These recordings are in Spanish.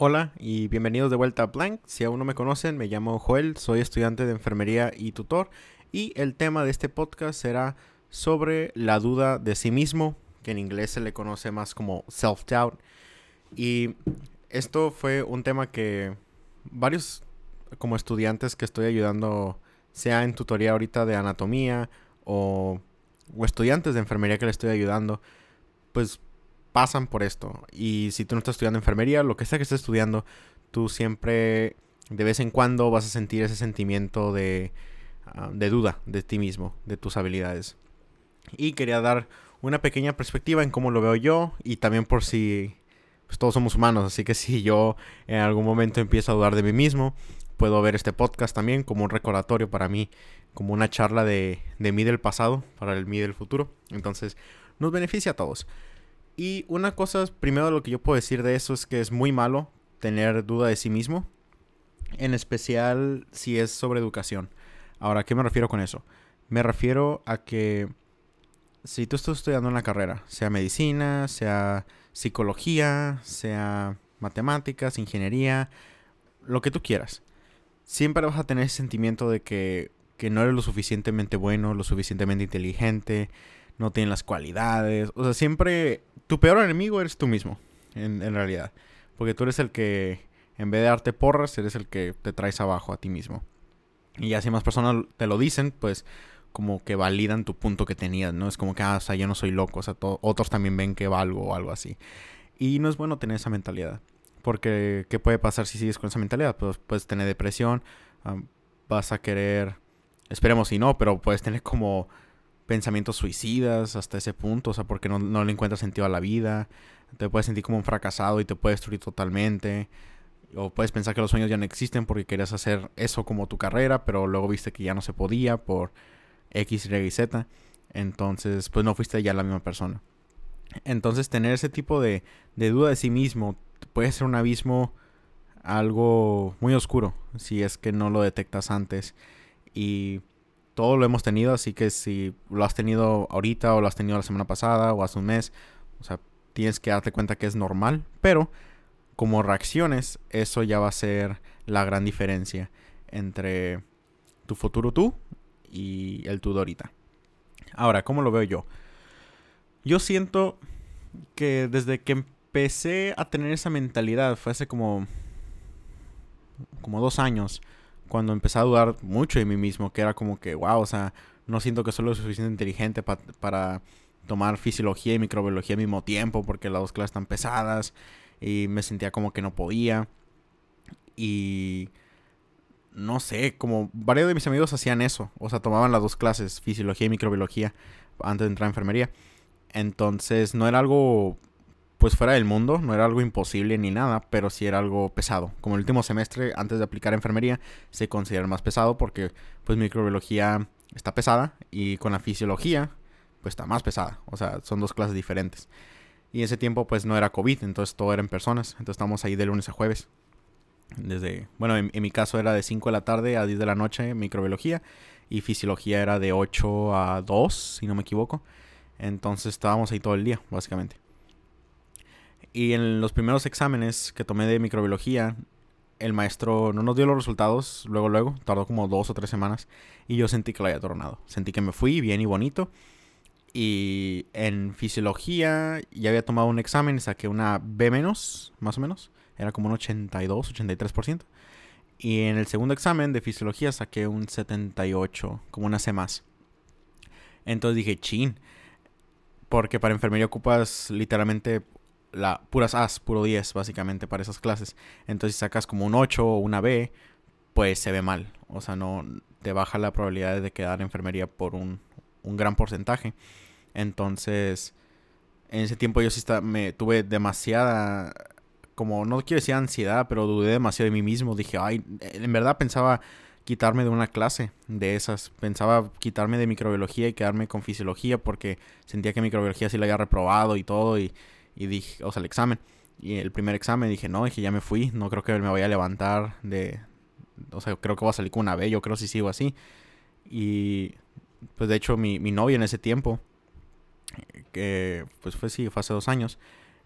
Hola y bienvenidos de vuelta a Blank. Si aún no me conocen, me llamo Joel, soy estudiante de enfermería y tutor y el tema de este podcast será sobre la duda de sí mismo, que en inglés se le conoce más como self-doubt. Y esto fue un tema que varios como estudiantes que estoy ayudando, sea en tutoría ahorita de anatomía o, o estudiantes de enfermería que le estoy ayudando, pues pasan por esto. Y si tú no estás estudiando enfermería, lo que sea que estés estudiando, tú siempre de vez en cuando vas a sentir ese sentimiento de, ah, de duda de ti mismo, de tus habilidades. Y quería dar una pequeña perspectiva en cómo lo veo yo y también por si pues, todos somos humanos, así que si yo en algún momento empiezo a dudar de mí mismo, puedo ver este podcast también como un recordatorio para mí, como una charla de, de mí del pasado para el mí del futuro. Entonces, nos beneficia a todos. Y una cosa, primero lo que yo puedo decir de eso es que es muy malo tener duda de sí mismo, en especial si es sobre educación. Ahora, ¿a qué me refiero con eso? Me refiero a que si tú estás estudiando una carrera, sea medicina, sea psicología, sea matemáticas, ingeniería, lo que tú quieras, siempre vas a tener ese sentimiento de que, que no eres lo suficientemente bueno, lo suficientemente inteligente, no tienes las cualidades. O sea, siempre tu peor enemigo eres tú mismo, en, realidad. Porque tú eres el que, en vez de darte porras, eres el que te traes abajo a ti mismo. Y así más personas te lo dicen, pues como que validan tu punto que tenías, ¿no? Es como que, ah, o sea, yo no soy loco, o sea, otros también ven que valgo o algo así. Y no es bueno tener esa mentalidad. Porque, ¿qué puede pasar si sigues con esa mentalidad? Pues puedes tener depresión, vas a querer, esperemos si no, pero puedes tener como pensamientos suicidas hasta ese punto, o sea, porque no, no le encuentras sentido a la vida, te puedes sentir como un fracasado y te puedes destruir totalmente, o puedes pensar que los sueños ya no existen porque querías hacer eso como tu carrera, pero luego viste que ya no se podía por X, Y Z, entonces pues no fuiste ya la misma persona. Entonces tener ese tipo de, de duda de sí mismo puede ser un abismo algo muy oscuro si es que no lo detectas antes y todo lo hemos tenido, así que si lo has tenido ahorita o lo has tenido la semana pasada o hace un mes, o sea, tienes que darte cuenta que es normal, pero como reacciones, eso ya va a ser la gran diferencia entre tu futuro tú y el tú de ahorita. Ahora, ¿cómo lo veo yo? Yo siento que desde que empecé a tener esa mentalidad, fue hace como, como dos años, cuando empecé a dudar mucho de mí mismo, que era como que, wow, o sea, no siento que soy lo suficiente inteligente para tomar fisiología y microbiología al mismo tiempo, porque las dos clases están pesadas, y me sentía como que no podía. Y no sé, como varios de mis amigos hacían eso, o sea, tomaban las dos clases, fisiología y microbiología, antes de entrar a enfermería. Entonces no era algo pues fuera del mundo, no era algo imposible ni nada, pero sí era algo pesado. Como el último semestre, antes de aplicar enfermería, se considera más pesado porque pues microbiología está pesada y con la fisiología pues está más pesada. O sea, son dos clases diferentes. Y ese tiempo pues no era COVID, entonces todo era en personas. Entonces estamos ahí de lunes a jueves. Desde, bueno, en, en mi caso era de 5 de la tarde a 10 de la noche microbiología y fisiología era de 8 a 2, si no me equivoco. Entonces estábamos ahí todo el día, básicamente. Y en los primeros exámenes que tomé de microbiología, el maestro no nos dio los resultados luego, luego, tardó como dos o tres semanas y yo sentí que lo había tornado. Sentí que me fui bien y bonito. Y en fisiología ya había tomado un examen y saqué una B menos, más o menos. Era como un 82, 83%. Y en el segundo examen de fisiología saqué un 78, como una C más. Entonces dije, chin. Porque para enfermería ocupas literalmente la puras A's, puro 10 básicamente para esas clases. Entonces si sacas como un 8 o una B, pues se ve mal. O sea, no te baja la probabilidad de quedar en enfermería por un, un gran porcentaje. Entonces, en ese tiempo yo sí me tuve demasiada como no quiero decir ansiedad, pero dudé demasiado de mí mismo. Dije, ay, en verdad pensaba quitarme de una clase de esas. Pensaba quitarme de microbiología y quedarme con fisiología porque sentía que microbiología sí la había reprobado y todo y y dije, o sea, el examen. Y el primer examen dije, no, dije, ya me fui, no creo que me vaya a levantar de... O sea, creo que voy a salir con una B, yo creo si sigo así. Y pues de hecho mi, mi novia en ese tiempo, que pues fue sí, fue hace dos años,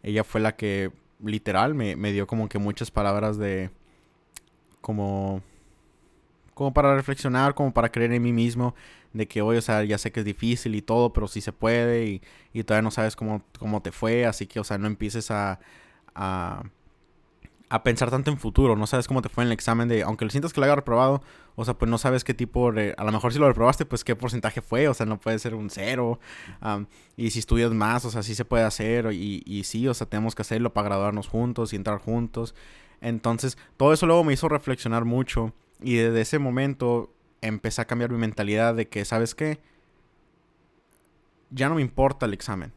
ella fue la que literal me, me dio como que muchas palabras de como como para reflexionar, como para creer en mí mismo, de que hoy, o sea, ya sé que es difícil y todo, pero sí se puede y, y todavía no sabes cómo, cómo te fue, así que, o sea, no empieces a, a, a, pensar tanto en futuro, no sabes cómo te fue en el examen de, aunque lo sientas que lo haya reprobado, o sea, pues no sabes qué tipo de, a lo mejor si lo reprobaste, pues qué porcentaje fue, o sea, no puede ser un cero, y si estudias más, o sea, sí se puede hacer, y, y sí, o sea, tenemos que hacerlo para graduarnos juntos y entrar juntos, entonces, todo eso luego me hizo reflexionar mucho y desde ese momento empecé a cambiar mi mentalidad de que, ¿sabes qué? Ya no me importa el examen.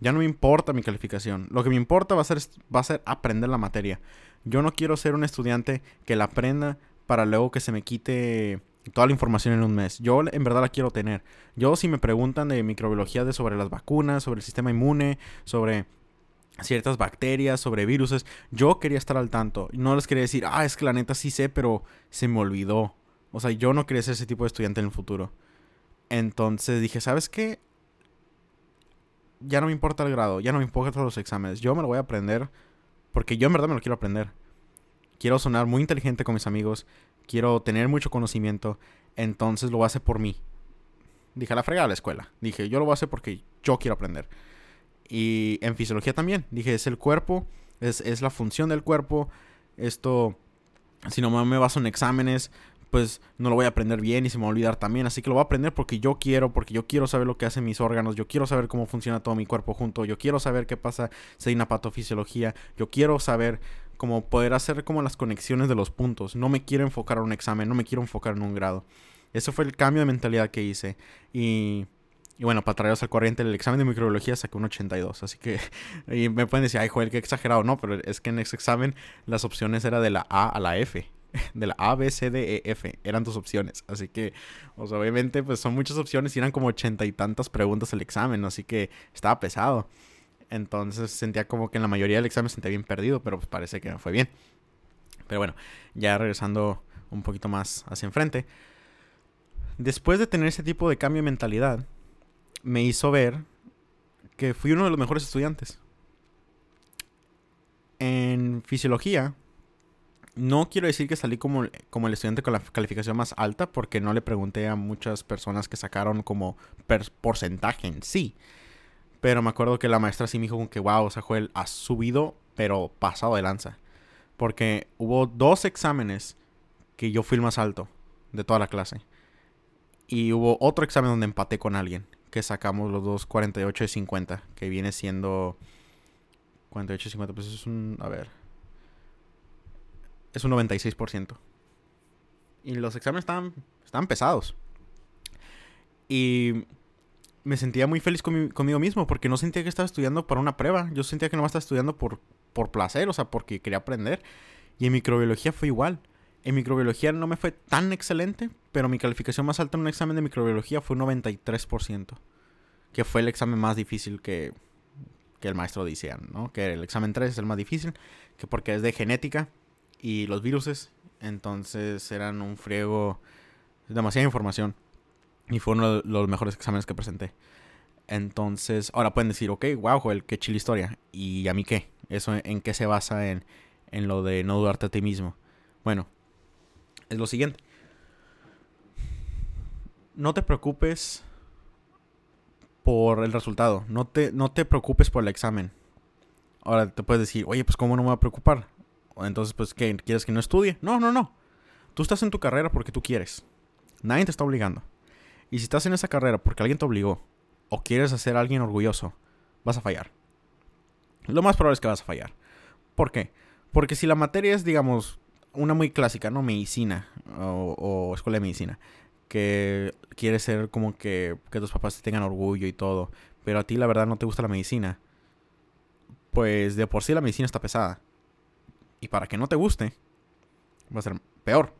Ya no me importa mi calificación. Lo que me importa va a ser, va a ser aprender la materia. Yo no quiero ser un estudiante que la aprenda para luego que se me quite toda la información en un mes. Yo en verdad la quiero tener. Yo si me preguntan de microbiología de sobre las vacunas, sobre el sistema inmune, sobre ciertas bacterias, sobre virus. Yo quería estar al tanto. No les quería decir, ah, es que la neta sí sé, pero se me olvidó. O sea, yo no quería ser ese tipo de estudiante en el futuro. Entonces dije, ¿sabes qué? Ya no me importa el grado, ya no me importan los exámenes. Yo me lo voy a aprender porque yo en verdad me lo quiero aprender. Quiero sonar muy inteligente con mis amigos. Quiero tener mucho conocimiento. Entonces lo voy a hacer por mí. Dije, la frega a la escuela. Dije, yo lo voy a hacer porque yo quiero aprender. Y en fisiología también. Dije, es el cuerpo, es, es la función del cuerpo. Esto, si no me baso en exámenes, pues no lo voy a aprender bien y se me va a olvidar también. Así que lo voy a aprender porque yo quiero, porque yo quiero saber lo que hacen mis órganos, yo quiero saber cómo funciona todo mi cuerpo junto, yo quiero saber qué pasa si hay una patofisiología, yo quiero saber cómo poder hacer como las conexiones de los puntos. No me quiero enfocar en un examen, no me quiero enfocar en un grado. Eso fue el cambio de mentalidad que hice. Y y bueno, para traeros al corriente, el examen de microbiología saqué un 82. Así que y me pueden decir, ay, Joel, qué exagerado. No, pero es que en ese examen las opciones eran de la A a la F. De la A, B, C, D, E, F. Eran tus opciones. Así que, sea, obviamente, pues son muchas opciones y eran como ochenta y tantas preguntas el examen. Así que estaba pesado. Entonces sentía como que en la mayoría del examen sentía bien perdido, pero pues parece que fue bien. Pero bueno, ya regresando un poquito más hacia enfrente. Después de tener ese tipo de cambio de mentalidad, me hizo ver que fui uno de los mejores estudiantes. En fisiología, no quiero decir que salí como, como el estudiante con la calificación más alta, porque no le pregunté a muchas personas que sacaron como porcentaje en sí. Pero me acuerdo que la maestra sí me dijo que, wow, o sea, Joel, has subido, pero pasado de lanza. Porque hubo dos exámenes que yo fui el más alto de toda la clase. Y hubo otro examen donde empaté con alguien que sacamos los dos 48 y 50, que viene siendo 48 y 50, pues es un, a ver, es un 96%. Y los exámenes estaban, estaban pesados. Y me sentía muy feliz conmigo mismo porque no sentía que estaba estudiando para una prueba. Yo sentía que no estaba estudiando por, por placer, o sea, porque quería aprender. Y en microbiología fue igual. En microbiología no me fue tan excelente, pero mi calificación más alta en un examen de microbiología fue un 93%, que fue el examen más difícil que, que el maestro decía, ¿no? Que el examen 3 es el más difícil, que porque es de genética y los viruses, entonces eran un friego, demasiada información. Y fue uno de los mejores exámenes que presenté. Entonces, ahora pueden decir, ok, wow, Joel, qué chile historia. ¿Y a mí qué? ¿Eso en qué se basa en, en lo de no dudarte a ti mismo? Bueno, es lo siguiente. No te preocupes por el resultado. No te, no te preocupes por el examen. Ahora te puedes decir, oye, pues ¿cómo no me voy a preocupar? Entonces, pues, ¿qué? ¿Quieres que no estudie? No, no, no. Tú estás en tu carrera porque tú quieres. Nadie te está obligando. Y si estás en esa carrera porque alguien te obligó, o quieres hacer alguien orgulloso, vas a fallar. Lo más probable es que vas a fallar. ¿Por qué? Porque si la materia es, digamos, una muy clásica, ¿no? Medicina o, escuela de medicina. Que quieres ser como que, que tus papás te tengan orgullo y todo. Pero a ti la verdad no te gusta la medicina. Pues de por sí la medicina está pesada. Y para que no te guste, va a ser peor.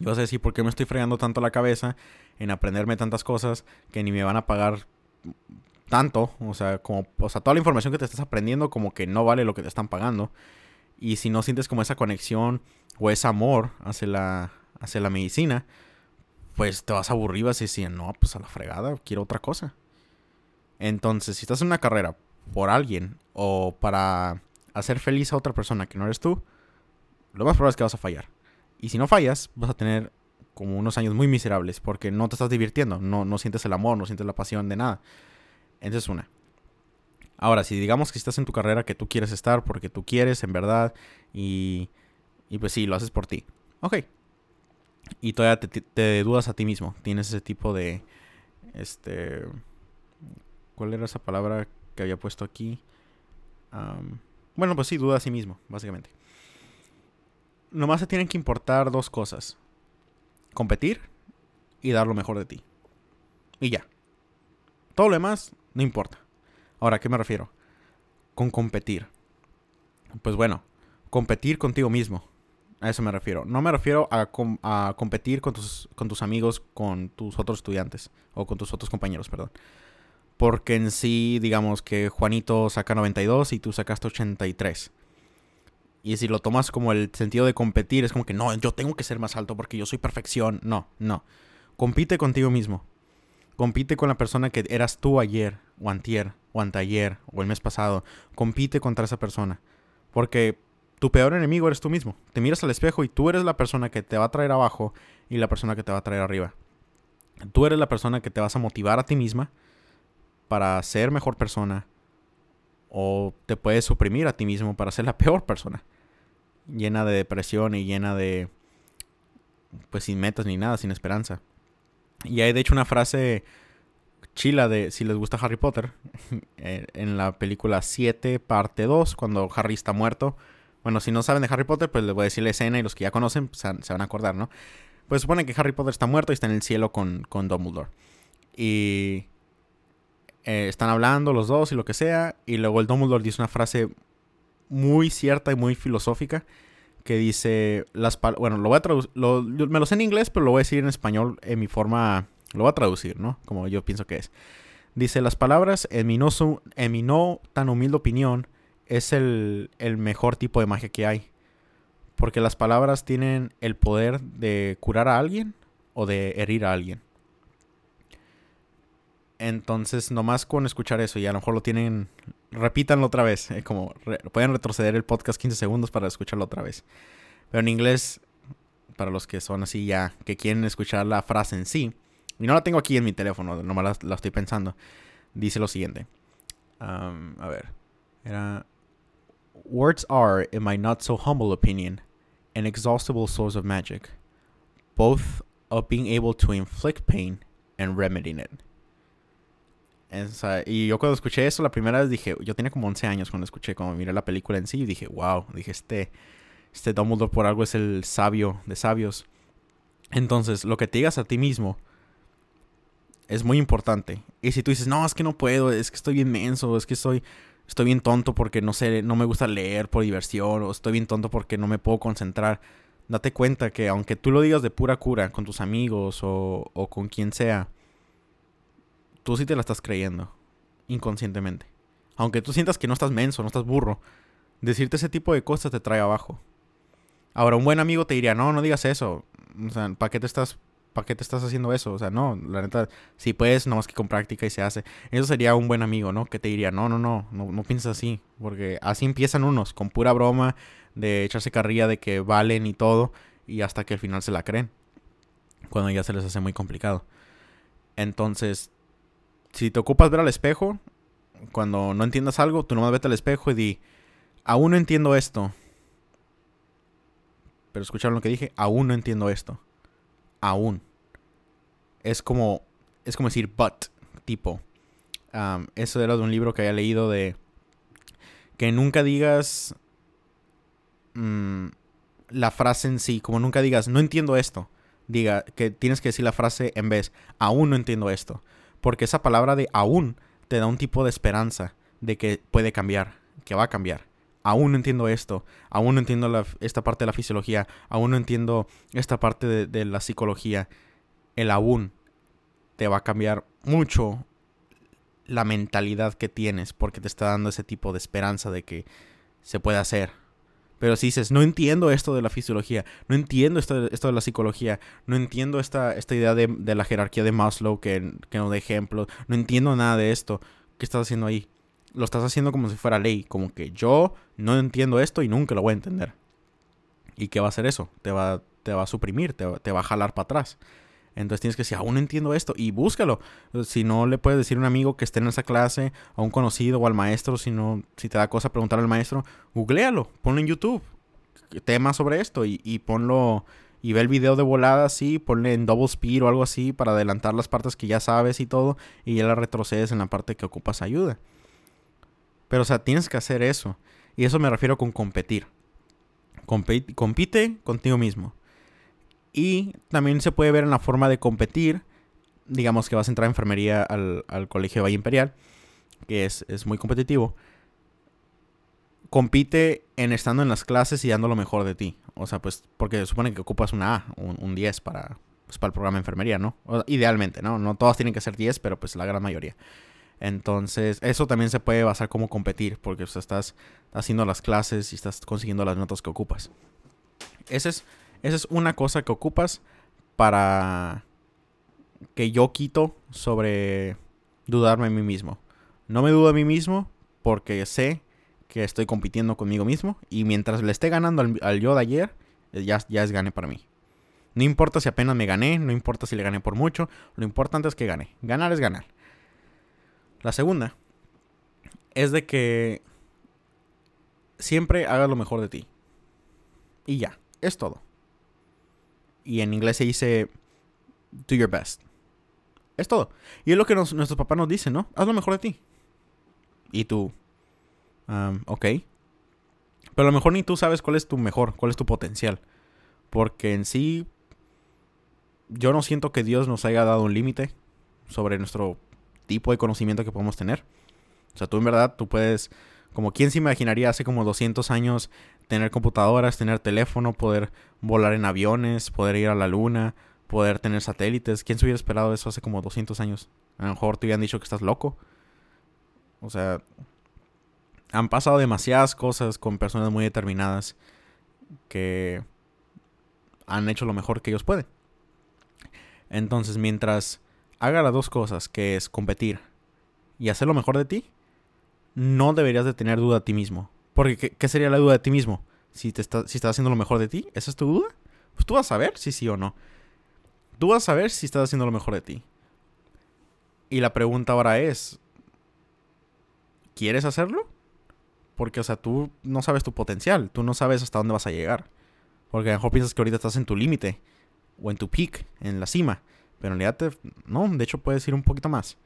Y vas a decir, ¿por qué me estoy fregando tanto la cabeza en aprenderme tantas cosas que ni me van a pagar tanto? O sea, como, o sea, toda la información que te estás aprendiendo como que no vale lo que te están pagando. Y si no sientes como esa conexión o ese amor hacia la, hacia la medicina, pues te vas a aburrir, vas no, pues a la fregada, quiero otra cosa. Entonces, si estás en una carrera por alguien o para hacer feliz a otra persona que no eres tú, lo más probable es que vas a fallar. Y si no fallas, vas a tener como unos años muy miserables porque no te estás divirtiendo, no, no sientes el amor, no sientes la pasión de nada. Esa es una. Ahora, si digamos que estás en tu carrera que tú quieres estar porque tú quieres, en verdad, y, y pues sí, lo haces por ti. Ok. Y todavía te, dudas a ti mismo. Tienes ese tipo de... Este... ¿Cuál era esa palabra que había puesto aquí? Bueno, pues sí, duda a sí mismo, básicamente. Nomás se tienen que importar dos cosas. Competir y dar lo mejor de ti. Y ya. Todo lo demás no importa. Ahora, ¿a qué me refiero? Con competir. Pues bueno, competir contigo mismo. A eso me refiero. No me refiero a, competir con tus, con tus amigos, con tus otros estudiantes. O con tus otros compañeros, perdón. Porque en sí, digamos que Juanito saca 92 y tú sacaste 83. Y si lo tomas como el sentido de competir, es como que no, yo tengo que ser más alto porque yo soy perfección. No, no. Compite contigo mismo. Compite con la persona que eras tú ayer, o antier, o anteayer, o el mes pasado. Compite contra esa persona. Porque tu peor enemigo eres tú mismo. Te miras al espejo y tú eres la persona que te va a traer abajo y la persona que te va a traer arriba. Tú eres la persona que te vas a motivar a ti misma para ser mejor persona. O te puedes suprimir a ti mismo para ser la peor persona. Llena de depresión y llena de... Pues sin metas ni nada, sin esperanza. Y hay de hecho una frase chila de si les gusta Harry Potter, eh, en la película 7, parte 2, cuando Harry está muerto. Bueno, si no saben de Harry Potter, pues les voy a decir la escena y los que ya conocen pues, se van a acordar, ¿no? Pues supone que Harry Potter está muerto y está en el cielo con, con Dumbledore. Y eh, están hablando los dos y lo que sea. Y luego el Dumbledore dice una frase muy cierta y muy filosófica que dice las bueno lo voy a traducir me lo sé en inglés pero lo voy a decir en español en mi forma lo voy a traducir no como yo pienso que es dice las palabras en mi no, tan humilde opinión es el, el mejor tipo de magia que hay porque las palabras tienen el poder de curar a alguien o de herir a alguien entonces nomás con escuchar eso y a lo mejor lo tienen repítanlo otra vez. Eh, como pueden retroceder el podcast 15 segundos para escucharlo otra vez. Pero en inglés, para los que son así ya, que quieren escuchar la frase en sí, y no la tengo aquí en mi teléfono, nomás la, estoy pensando, dice lo siguiente. a ver, era... Words are, in my not so humble opinion, an exhaustible source of magic, both of being able to inflict pain and remedying it y yo cuando escuché eso la primera vez dije, yo tenía como 11 años cuando escuché, cuando miré la película en sí, y dije, wow, dije, este, este Dumbledore por algo es el sabio de sabios. Entonces, lo que te digas a ti mismo es muy importante. Y si tú dices, no, es que no puedo, es que estoy bien menso, es que estoy, estoy bien tonto porque no sé, no me gusta leer por diversión, o estoy bien tonto porque no me puedo concentrar. Date cuenta que aunque tú lo digas de pura cura con tus amigos o, o con quien sea, tú sí te la estás creyendo, inconscientemente. Aunque tú sientas que no estás menso, no estás burro, decirte ese tipo de cosas te trae abajo. Ahora, un buen amigo te diría, no, no digas eso. O sea, ¿para qué te estás, para qué te estás haciendo eso? O sea, no, la neta, si puedes, nomás que con práctica y se hace. Eso sería un buen amigo, ¿no? Que te diría, no, no, no, no, no pienses así. Porque así empiezan unos, con pura broma, de echarse carrilla de que valen y todo, y hasta que al final se la creen. Cuando ya se les hace muy complicado. Entonces, si te ocupas ver al espejo, cuando no entiendas algo, tú nomás vete al espejo y di, aún no entiendo esto. Pero escucharon lo que dije, aún no entiendo esto. Aún. Es como, es como decir but, tipo. eso era de un libro que había leído de que nunca digas mm, la frase en sí, como nunca digas, no entiendo esto. Diga que tienes que decir la frase en vez, aún no entiendo esto. Porque esa palabra de aún te da un tipo de esperanza de que puede cambiar, que va a cambiar. Aún no entiendo esto, aún no entiendo esta parte de la fisiología, aún no entiendo esta parte de, de la psicología. El aún te va a cambiar mucho la mentalidad que tienes porque te está dando ese tipo de esperanza de que se puede hacer, pero si dices, no entiendo esto de la fisiología, no entiendo esto, esto de la psicología, no entiendo esta, esta idea de, la jerarquía de Maslow que, que nos da ejemplos, no entiendo nada de esto, ¿qué estás haciendo ahí? lo estás haciendo como si fuera ley, como que yo no entiendo esto y nunca lo voy a entender. ¿Y qué va a hacer eso? Te va, te va a suprimir, te, te va a jalar para atrás. Entonces tienes que decir, aún entiendo esto y búscalo. Si no le puedes decir a un amigo que esté en esa clase, a un conocido o al maestro, si, no, si te da cosa preguntar al maestro, googlealo, ponlo en YouTube, tema sobre esto y, y ponlo y ve el video de volada así, ponle en double speed o algo así para adelantar las partes que ya sabes y todo y ya la retrocedes en la parte que ocupas ayuda. Pero o sea, tienes que hacer eso. Y eso me refiero con competir. compite contigo mismo. Y también se puede ver en la forma de competir. Digamos que vas a entrar a enfermería al, colegio de Valle Imperial, que es, muy competitivo. Compite en estando en las clases y dando lo mejor de ti. O sea, pues, porque supone que ocupas una A, un, 10 para, pues, para el programa de enfermería, ¿no? idealmente, ¿no? No todas tienen que ser 10, pero pues la gran mayoría. Entonces, eso también se puede basar como competir, porque estás haciendo las clases y estás consiguiendo las notas que ocupas. Ese es esa es una cosa que ocupas para que yo quito sobre dudarme a mí mismo. No me dudo a mí mismo porque sé que estoy compitiendo conmigo mismo y mientras le esté ganando al, yo de ayer, eh, ya, ya es gane para mí. No importa si apenas me gané, no importa si le gané por mucho, lo importante es que gane. Ganar es ganar. La segunda es de que siempre hagas lo mejor de ti. Y ya, es todo. Y en inglés se dice, do your best. Es todo. Y es lo que nos, nuestros papás nos dicen, ¿no? Haz lo mejor de ti. Y tú, um, ok. Pero a lo mejor ni tú sabes cuál es tu mejor, cuál es tu potencial. Porque en sí, yo no siento que Dios nos haya dado un límite sobre nuestro tipo de conocimiento que podemos tener. O sea, tú en verdad, tú puedes, como quién se imaginaría hace como 200 años tener computadoras, tener teléfono, poder volar en aviones, poder ir a la luna, poder tener satélites. ¿Quién se hubiera esperado eso hace como 200 años? A lo mejor te hubieran dicho que estás loco. O sea, han pasado demasiadas cosas con personas muy determinadas que han hecho lo mejor que ellos pueden. Entonces, mientras haga las dos cosas, que es competir y hacer lo mejor de ti, no deberías de tener duda a ti mismo. Porque, ¿qué, sería la duda de ti mismo? Si, está, si estás haciendo lo mejor de ti, ¿esa es tu duda? Pues tú vas a saber si sí o no. Tú vas a saber si estás haciendo lo mejor de ti. Y la pregunta ahora es, ¿quieres hacerlo? Porque, o sea, tú no sabes tu potencial, tú no sabes hasta dónde vas a llegar. Porque a lo mejor piensas que ahorita estás en tu límite, o en tu peak, en la cima. Pero en realidad, no, de hecho puedes ir un poquito más.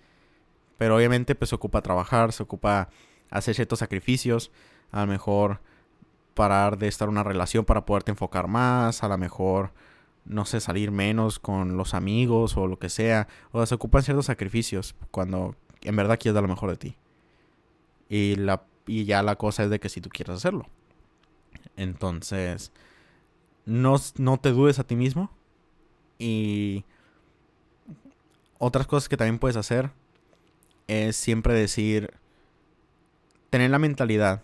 Pero obviamente, pues se ocupa trabajar, se ocupa hacer ciertos sacrificios a lo mejor parar de estar en una relación para poderte enfocar más, a lo mejor, no sé, salir menos con los amigos o lo que sea. O sea, se ocupan ciertos sacrificios cuando en verdad quieres dar lo mejor de ti. Y, la, y ya la cosa es de que si tú quieres hacerlo. Entonces, no, no te dudes a ti mismo. Y otras cosas que también puedes hacer es siempre decir, tener la mentalidad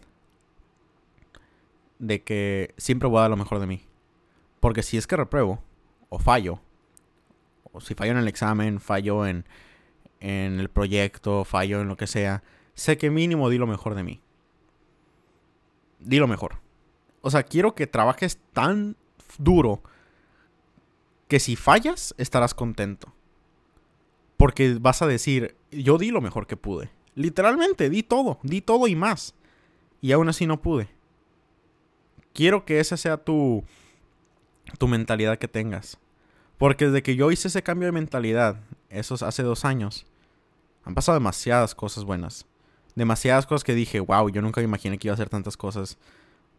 de que siempre voy a dar lo mejor de mí. Porque si es que repruebo, o fallo, o si fallo en el examen, fallo en, en el proyecto, fallo en lo que sea, sé que mínimo di lo mejor de mí. Di lo mejor. O sea, quiero que trabajes tan duro que si fallas estarás contento. Porque vas a decir, yo di lo mejor que pude. Literalmente, di todo, di todo y más. Y aún así no pude quiero que esa sea tu, tu mentalidad que tengas. Porque desde que yo hice ese cambio de mentalidad, esos hace dos años, han pasado demasiadas cosas buenas. Demasiadas cosas que dije, wow, yo nunca me imaginé que iba a hacer tantas cosas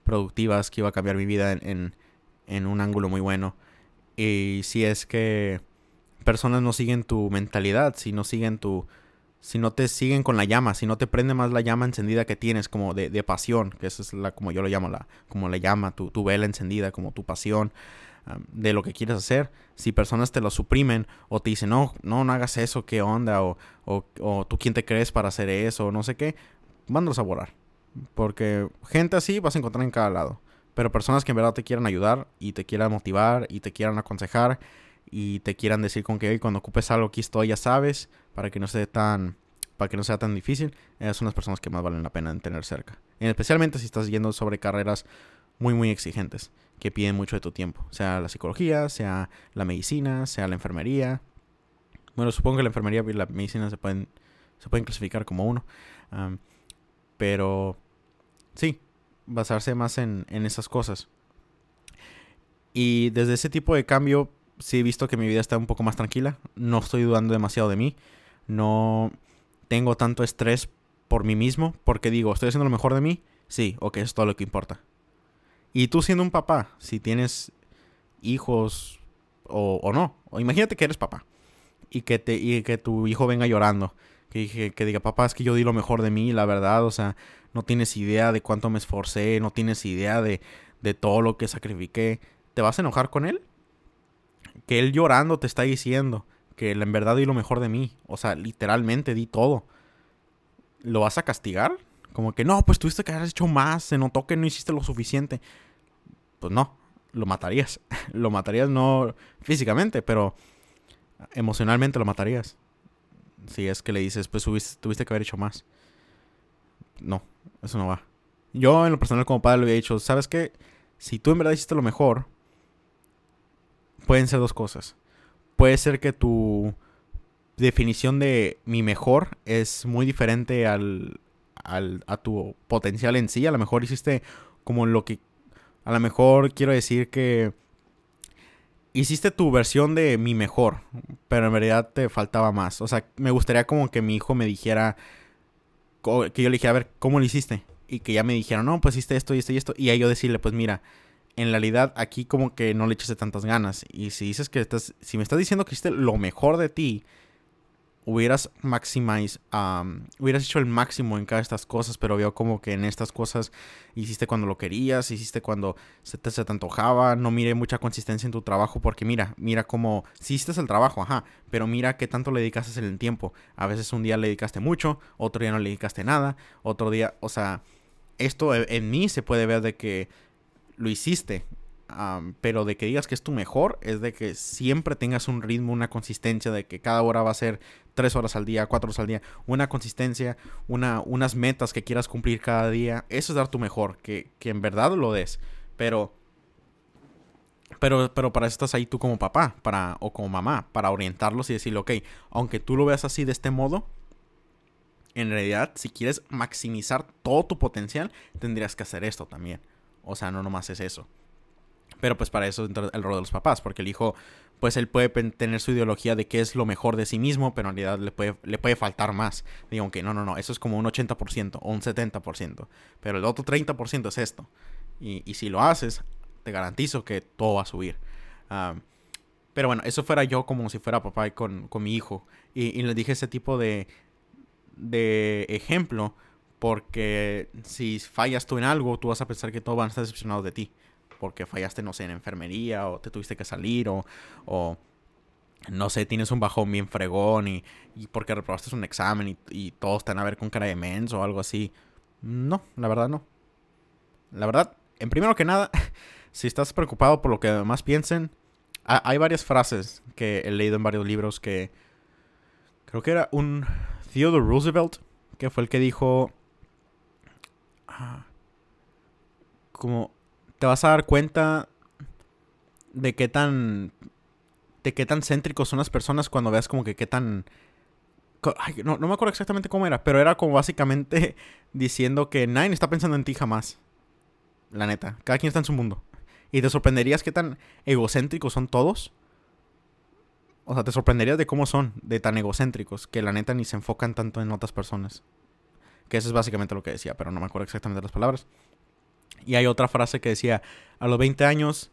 productivas, que iba a cambiar mi vida en, en un ángulo muy bueno. Y si es que personas no siguen tu mentalidad, si no siguen tu, si no te siguen con la llama, si no te prende más la llama encendida que tienes, como de, de pasión, que esa es la, como yo lo llamo, la, como la llama, tu, tu vela encendida, como tu pasión de lo que quieres hacer. Si personas te lo suprimen o te dicen, no, no, no hagas eso, qué onda, o, o, o tú quién te crees para hacer eso, o no sé qué, mándalos a volar. Porque gente así vas a encontrar en cada lado. Pero personas que en verdad te quieran ayudar y te quieran motivar y te quieran aconsejar y te quieran decir con que cuando ocupes algo aquí estoy, ya sabes, para que no esté tan para que no sea tan difícil, esas son las personas que más valen la pena tener cerca. especialmente si estás yendo sobre carreras muy, muy exigentes, que piden mucho de tu tiempo. Sea la psicología, sea la medicina, sea la enfermería. Bueno, supongo que la enfermería y la medicina se pueden, se pueden clasificar como uno. pero sí, basarse más en, en esas cosas. Y desde ese tipo de cambio, sí he visto que mi vida está un poco más tranquila. No estoy dudando demasiado de mí. No tengo tanto estrés por mí mismo. Porque digo, ¿estoy haciendo lo mejor de mí? Sí, ok, eso es todo lo que importa. Y tú siendo un papá, si tienes hijos o, no, o imagínate que eres papá y que, te, y que tu hijo venga llorando, que, que diga, papá, es que yo di lo mejor de mí, la verdad, o sea, no tienes idea de cuánto me esforcé, no tienes idea de, de todo lo que sacrifiqué. ¿Te vas a enojar con él? Que él llorando te está diciendo que en verdad di lo mejor de mí, o sea, literalmente di todo. ¿Lo vas a castigar? Como que no, pues tuviste que haber hecho más, se notó que no hiciste lo suficiente. Pues no, lo matarías. lo matarías no físicamente, pero emocionalmente lo matarías. Si es que le dices, pues tuviste, que haber hecho más. No, eso no va. Yo en lo personal como padre le había dicho, ¿sabes qué? Si tú en verdad hiciste lo mejor, pueden ser dos cosas. Puede ser que tu definición de mi mejor es muy diferente al, a tu potencial en sí. A lo mejor hiciste como lo que... A lo mejor quiero decir que hiciste tu versión de mi mejor, pero en realidad te faltaba más. O sea, me gustaría como que mi hijo me dijera, que yo le dijera, a ver, ¿cómo lo hiciste? Y que ya me dijera, no, pues hiciste esto y esto y esto. Y ahí yo decirle, pues mira, en realidad aquí como que no le echaste tantas ganas. Y si dices que estás, si me estás diciendo que hiciste lo mejor de ti, hubieras maximize, hubieras hecho el máximo en cada estas cosas, pero veo como que en estas cosas hiciste cuando lo querías, hiciste cuando se te, se antojaba, no mire mucha consistencia en tu trabajo, porque mira, mira cómo, si hiciste el trabajo, ajá, pero mira qué tanto le dedicaste en el tiempo. A veces un día le dedicaste mucho, otro día no le dedicaste nada, otro día, o sea, esto en mí se puede ver de que lo hiciste, pero de que digas que es tu mejor, es de que siempre tengas un ritmo, una consistencia, de que cada hora va a ser tres horas al día, cuatro horas al día, una consistencia, una, unas metas que quieras cumplir cada día. Eso es dar tu mejor, que, que en verdad lo des. Pero, pero, pero para eso estás ahí tú como papá, para, o como mamá, para orientarlos y decirle, ok, aunque tú lo veas así de este modo, en realidad, si quieres maximizar todo tu potencial, tendrías que hacer esto también. O sea, no nomás es eso. Pero pues para eso entra el rol de los papás, porque el hijo, pues él puede tener su ideología de qué es lo mejor de sí mismo, pero en realidad le puede, le puede faltar más. Digo que no, no, no, eso es como un 80% o un 70%, pero el otro 30% es esto. Y, y, si lo haces, te garantizo que todo va a subir. pero bueno, eso fuera yo como si fuera papá con, con mi hijo. Y, y le dije ese tipo de, de ejemplo, porque si fallas tú en algo, tú vas a pensar que todos van a estar decepcionados de ti porque fallaste, no sé, en enfermería o te tuviste que salir o, o no sé, tienes un bajón bien fregón y, y porque reprobaste un examen y, y, todos están a ver con cara de mens o algo así. No, la verdad no. La verdad, en primero que nada, si estás preocupado por lo que demás piensen, hay varias frases que he leído en varios libros que creo que era un Theodore Roosevelt, que fue el que dijo como te vas a dar cuenta de qué tan de qué tan céntricos son las personas cuando veas como que qué tan no, me acuerdo exactamente cómo era, pero era como básicamente diciendo que nadie está pensando en ti jamás. La neta, cada quien está en su mundo. Y te sorprenderías qué tan egocéntricos son todos. O sea, te sorprenderías de cómo son, de tan egocéntricos, que la neta ni se enfocan tanto en otras personas. Que es básicamente lo que decía, pero no me acuerdo exactamente las palabras. Y hay otra frase que decía, a los 20 años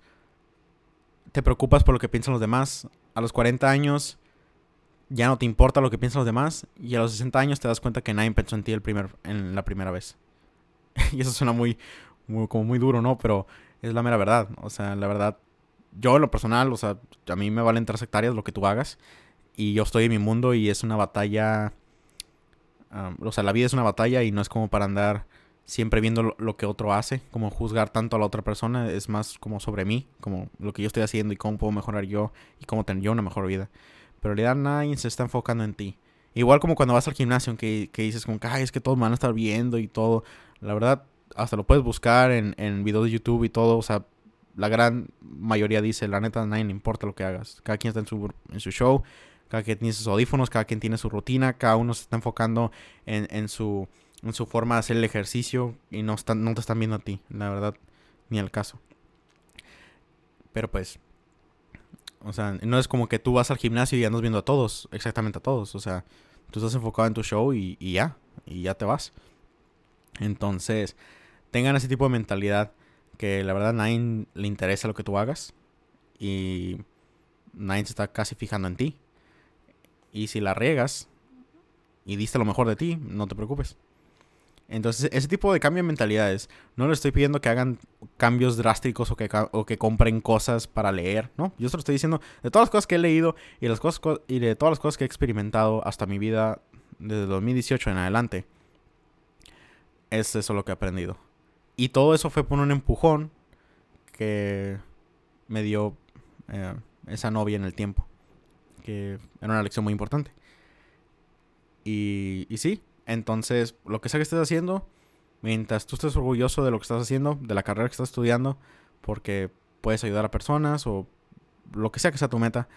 te preocupas por lo que piensan los demás, a los 40 años ya no te importa lo que piensan los demás y a los 60 años te das cuenta que nadie pensó en ti el primer, en la primera vez. y eso suena muy, muy, como muy duro, ¿no? Pero es la mera verdad. O sea, la verdad, yo en lo personal, o sea, a mí me valen tres hectáreas lo que tú hagas y yo estoy en mi mundo y es una batalla... o sea, la vida es una batalla y no es como para andar siempre viendo lo, que otro hace, como juzgar tanto a la otra persona, es más como sobre mí, como lo que yo estoy haciendo y cómo puedo mejorar yo y cómo tener yo una mejor vida. Pero en realidad nadie se está enfocando en ti. Igual como cuando vas al gimnasio, que, que dices como, ay, es que todos me van a estar viendo y todo. La verdad, hasta lo puedes buscar en, en videos de YouTube y todo. O sea, la gran mayoría dice, la neta, nadie le importa lo que hagas. Cada quien está en su, en su show, cada quien tiene sus audífonos, cada quien tiene su rutina, cada uno se está enfocando en, en, su, en su forma de hacer el ejercicio y no, están, no te están viendo a ti, la verdad, ni al caso. Pero pues, o sea, no es como que tú vas al gimnasio y andas viendo a todos, exactamente a todos. O sea, tú estás enfocado en tu show y, y ya, y ya te vas. Entonces, tengan ese tipo de mentalidad que la verdad nadie le interesa lo que tú hagas y nadie se está casi fijando en ti. Y si la riegas y diste lo mejor de ti, no te preocupes. Entonces, ese tipo de cambio de mentalidades, no le estoy pidiendo que hagan cambios drásticos o que, o que compren cosas para leer, ¿no? Yo solo estoy diciendo de todas las cosas que he leído y de todas las cosas que he experimentado hasta mi vida desde 2018 en adelante. Es eso lo que he aprendido. Y todo eso fue por un empujón que me dio eh, esa novia en el tiempo. Que era una lección muy importante. Y, y sí, entonces, lo que sea que estés haciendo, mientras tú estés orgulloso de lo que estás haciendo, de la carrera que estás estudiando, porque puedes ayudar a personas o lo que sea que sea tu meta,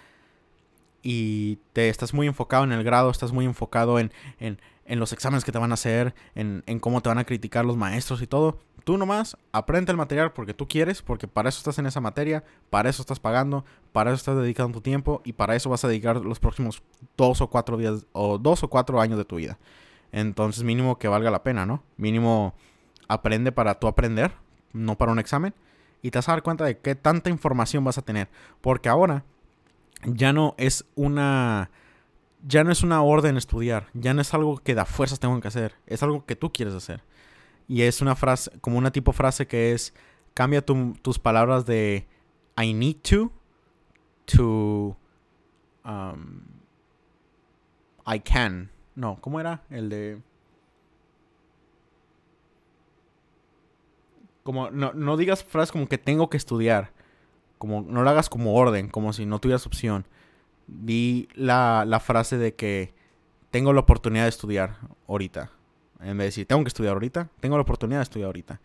y te estás muy enfocado en el grado, estás muy enfocado en, en, en los exámenes que te van a hacer, en, en, cómo te van a criticar los maestros y todo, tú nomás aprende el material porque tú quieres, porque para eso estás en esa materia, para eso estás pagando, para eso estás dedicando tu tiempo y para eso vas a dedicar los próximos dos o cuatro días o dos o cuatro años de tu vida. Entonces mínimo que valga la pena, ¿no? Mínimo aprende para tú aprender, no para un examen. Y te vas a dar cuenta de qué tanta información vas a tener. Porque ahora ya no es una... Ya no es una orden estudiar. Ya no es algo que da fuerzas tengo que hacer. Es algo que tú quieres hacer. Y es una frase, como una tipo frase que es, cambia tus palabras de I need to to um, I can. No, ¿cómo era? El de... Como, no, no digas frases como que tengo que estudiar. Como, no lo hagas como orden, como si no tuvieras opción. Di la, la frase de que tengo la oportunidad de estudiar ahorita. En vez de decir, tengo que estudiar ahorita, tengo la oportunidad de estudiar ahorita.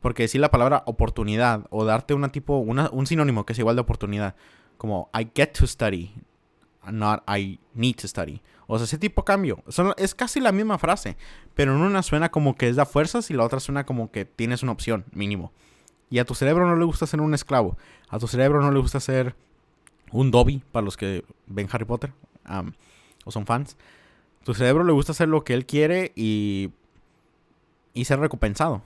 Porque decir la palabra oportunidad o darte una tipo, una, un sinónimo que es igual de oportunidad, como I get to study, not I need to study. O sea, ese tipo cambio. es casi la misma frase. Pero en una suena como que es da fuerzas y la otra suena como que tienes una opción, mínimo. Y a tu cerebro no le gusta ser un esclavo. A tu cerebro no le gusta ser un Dobby, para los que ven Harry Potter o son fans. Tu cerebro le gusta hacer lo que él quiere y, y ser recompensado.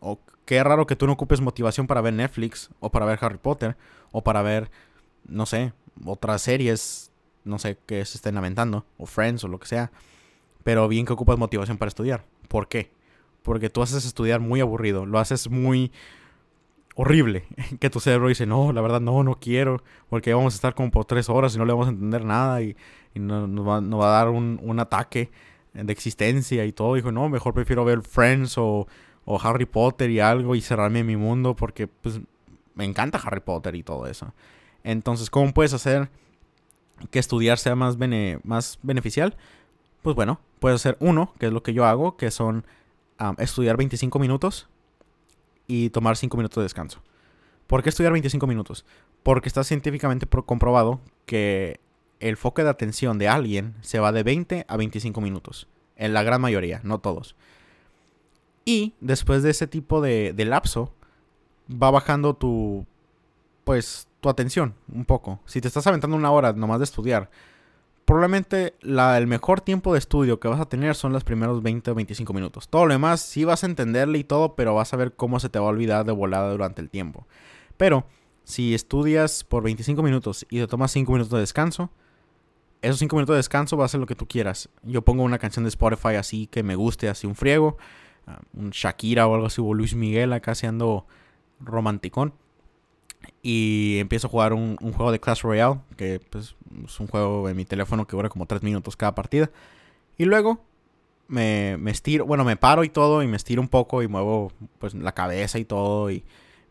O qué raro que tú no ocupes motivación para ver Netflix o para ver Harry Potter o para ver, no sé, otras series no sé qué se estén lamentando, o Friends o lo que sea. Pero bien que ocupas motivación para estudiar. ¿Por qué? Porque tú haces estudiar muy aburrido, lo haces muy horrible. Que tu cerebro dice, no, la verdad no, no quiero, porque vamos a estar como por tres horas y no le vamos a entender nada y, nos, va, a dar un, ataque de existencia y todo. Dijo, no, mejor prefiero ver Friends o, Harry Potter y algo y cerrarme en mi mundo porque pues me encanta Harry Potter y todo eso. Entonces, ¿cómo puedes hacer que estudiar sea más, más beneficial, pues bueno, puedes hacer uno, que es lo que yo hago, que son estudiar 25 minutos y tomar 5 minutos de descanso. ¿Por qué estudiar 25 minutos? Porque está científicamente comprobado que el foco de atención de alguien se va de 20 a 25 minutos. En la gran mayoría, no todos. Y después de ese tipo de, de lapso, va bajando tu, pues, tu atención un poco. Si te estás aventando una hora nomás de estudiar, probablemente el mejor tiempo de estudio que vas a tener son los primeros 20 o 25 minutos. Todo lo demás sí vas a entenderle y todo, pero vas a ver cómo se te va a olvidar de volada durante el tiempo. Pero si estudias por 25 minutos y te tomas 5 minutos de descanso, esos 5 minutos de descanso va a ser lo que tú quieras. Yo pongo una canción de Spotify así que me guste, así un friego, ah, un Shakira o algo así, o Luis Miguel acá ando romanticón y empiezo a jugar un, juego de Clash Royale, que pues, es un juego en mi teléfono que dura como 3 minutos cada partida. Y luego me, me, estiro, bueno, me paro y todo, y me estiro un poco y muevo pues la cabeza y todo, y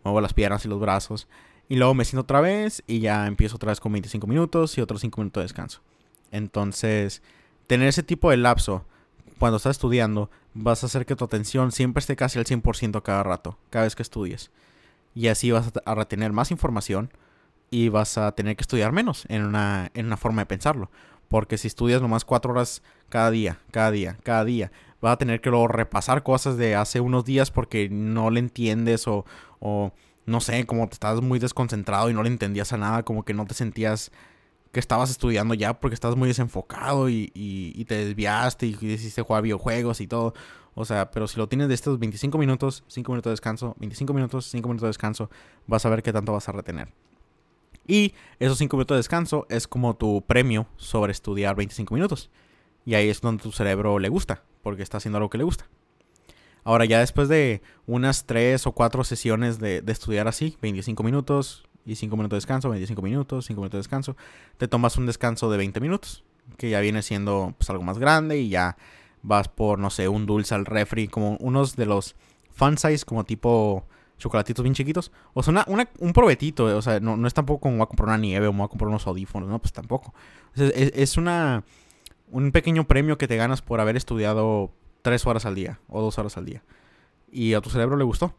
muevo las piernas y los brazos. Y luego me siento otra vez y ya empiezo otra vez con 25 minutos y otros 5 minutos de descanso. Entonces, tener ese tipo de lapso cuando estás estudiando, vas a hacer que tu atención siempre esté casi al 100% cada rato, cada vez que estudies. Y así vas a retener más información y vas a tener que estudiar menos en una, en una forma de pensarlo. Porque si estudias nomás cuatro horas cada día, cada día, cada día, vas a tener que luego repasar cosas de hace unos días porque no le entiendes o, o no sé, como te estás muy desconcentrado y no le entendías a nada, como que no te sentías que estabas estudiando ya porque estabas muy desenfocado y, y, te desviaste y decidiste jugar videojuegos y todo. O sea, pero si lo tienes de estos 25 minutos, 5 minutos de descanso, 25 minutos, 5 minutos de descanso, vas a ver qué tanto vas a retener. Y esos 5 minutos de descanso es como tu premio sobre estudiar 25 minutos. Y ahí es donde tu cerebro le gusta, porque está haciendo algo que le gusta. Ahora ya después de unas 3 o 4 sesiones de, de estudiar así, 25 minutos, y 5 minutos de descanso, 25 minutos, 5 minutos de descanso, te tomas un descanso de 20 minutos, que ya viene siendo pues, algo más grande y ya vas por, no sé, un dulce al refri, como unos de los fun size, como tipo chocolatitos bien chiquitos. O sea, una, un probetito, o sea, no, es tampoco como voy a comprar una nieve o voy a comprar unos audífonos, no, pues tampoco. es, es, una, un pequeño premio que te ganas por haber estudiado 3 horas al día o 2 horas al día. Y a tu cerebro le gustó.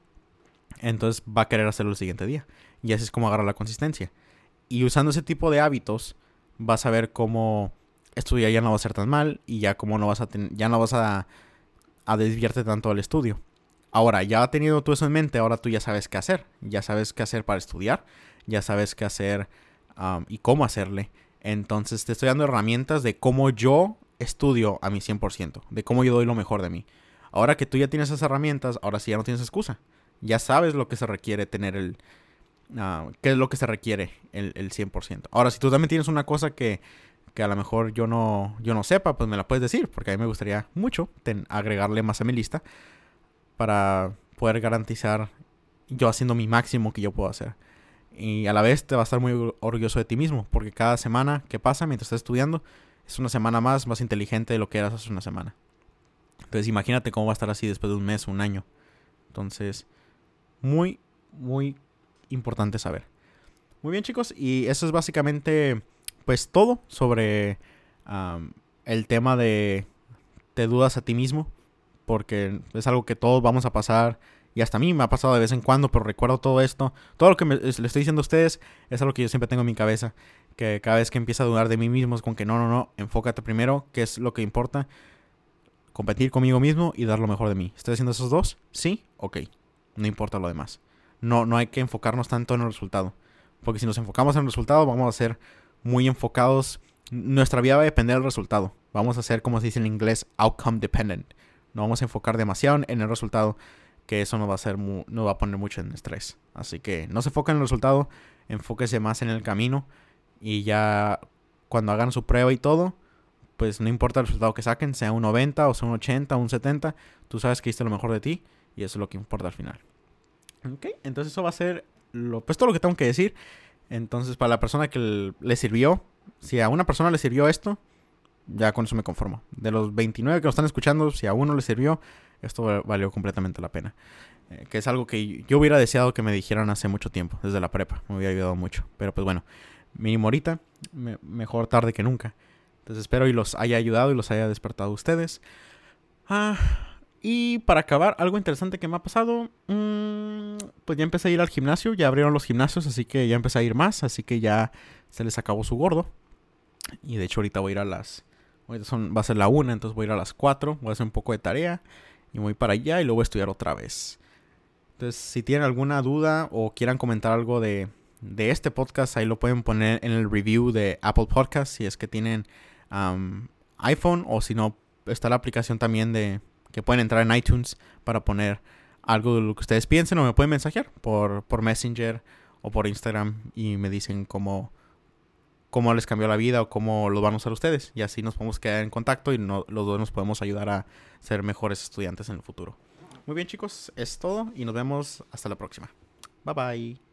Entonces va a querer hacerlo el siguiente día. Y así es como agarrar la consistencia. Y usando ese tipo de hábitos, vas a ver cómo estudiar ya no va a ser tan mal y ya como no vas a ya no vas a, a desviarte tanto del estudio. Ahora, ya tenido tú eso en mente, ahora tú ya sabes qué hacer. Ya sabes qué hacer para estudiar. Ya sabes qué hacer y cómo hacerle. Entonces te estoy dando herramientas de cómo yo estudio a mi 100%. De cómo yo doy lo mejor de mí. Ahora que tú ya tienes esas herramientas, ahora sí ya no tienes excusa. Ya sabes lo que se requiere tener el, Ah, qué es lo que se requiere el, el 100%. Ahora, si tú también tienes una cosa que, que, a lo mejor yo no, yo no sepa, pues me la puedes decir, porque a mí me gustaría mucho agregarle más a mi lista para poder garantizar yo haciendo mi máximo que yo puedo hacer. Y a la vez te vas a estar muy orgulloso de ti mismo, porque cada semana que pasa mientras estás estudiando es una semana más, más inteligente de lo que eras hace una semana. Entonces imagínate cómo va a estar así después de un mes, un año. Entonces, muy, muy importante saber. Muy bien chicos, y eso es básicamente pues todo sobre el tema de te dudas a ti mismo, porque es algo que todos vamos a pasar y hasta a mí me ha pasado de vez en cuando, pero recuerdo todo esto, todo lo que me, le estoy diciendo a ustedes es algo que yo siempre tengo en mi cabeza, que cada vez que empiezo a dudar de mí mismo es con que no, no, no, enfócate primero, que es lo que importa, competir conmigo mismo y dar lo mejor de mí. ¿Estoy haciendo esos dos? Sí, ok, no importa lo demás no, no hay que enfocarnos tanto en el resultado. Porque si nos enfocamos en el resultado, vamos a ser muy enfocados. Nuestra vida va a depender del resultado. Vamos a ser, como se dice en inglés, outcome dependent. No vamos a enfocar demasiado en el resultado, que eso nos va a, hacer nos va a poner mucho en estrés. Así que no se enfoquen en el resultado, enfóquese más en el camino. Y ya cuando hagan su prueba y todo, pues no importa el resultado que saquen, sea un 90 o sea un 80 o un 70, tú sabes que hiciste lo mejor de ti y eso es lo que importa al final. Ok, entonces eso va a ser lo, pues todo lo que tengo que decir. Entonces, para la persona que le sirvió, si a una persona le sirvió esto, ya con eso me conformo. De los 29 que lo están escuchando, si a uno le sirvió, esto valió completamente la pena. Eh, que es algo que yo hubiera deseado que me dijeran hace mucho tiempo, desde la prepa. Me hubiera ayudado mucho. Pero pues bueno, mínimo ahorita, mejor tarde que nunca. Entonces espero y los haya ayudado y los haya despertado ustedes. Ah, y para acabar, algo interesante que me ha pasado, mm, pues ya empecé a ir al gimnasio, ya abrieron los gimnasios, así que ya empecé a ir más, así que ya se les acabó su gordo. Y de hecho ahorita voy a ir a las... Ahorita va a ser la una, entonces voy a ir a las 4, voy a hacer un poco de tarea y voy para allá y luego voy a estudiar otra vez. Entonces, si tienen alguna duda o quieran comentar algo de, de este podcast, ahí lo pueden poner en el review de Apple Podcast, si es que tienen iPhone o si no, está la aplicación también de que pueden entrar en iTunes para poner algo de lo que ustedes piensen o me pueden mensajear por, por Messenger o por Instagram y me dicen cómo, cómo les cambió la vida o cómo lo van a usar ustedes. Y así nos podemos quedar en contacto y los dos nos podemos ayudar a ser mejores estudiantes en el futuro. Muy bien chicos, es todo y nos vemos hasta la próxima. Bye bye.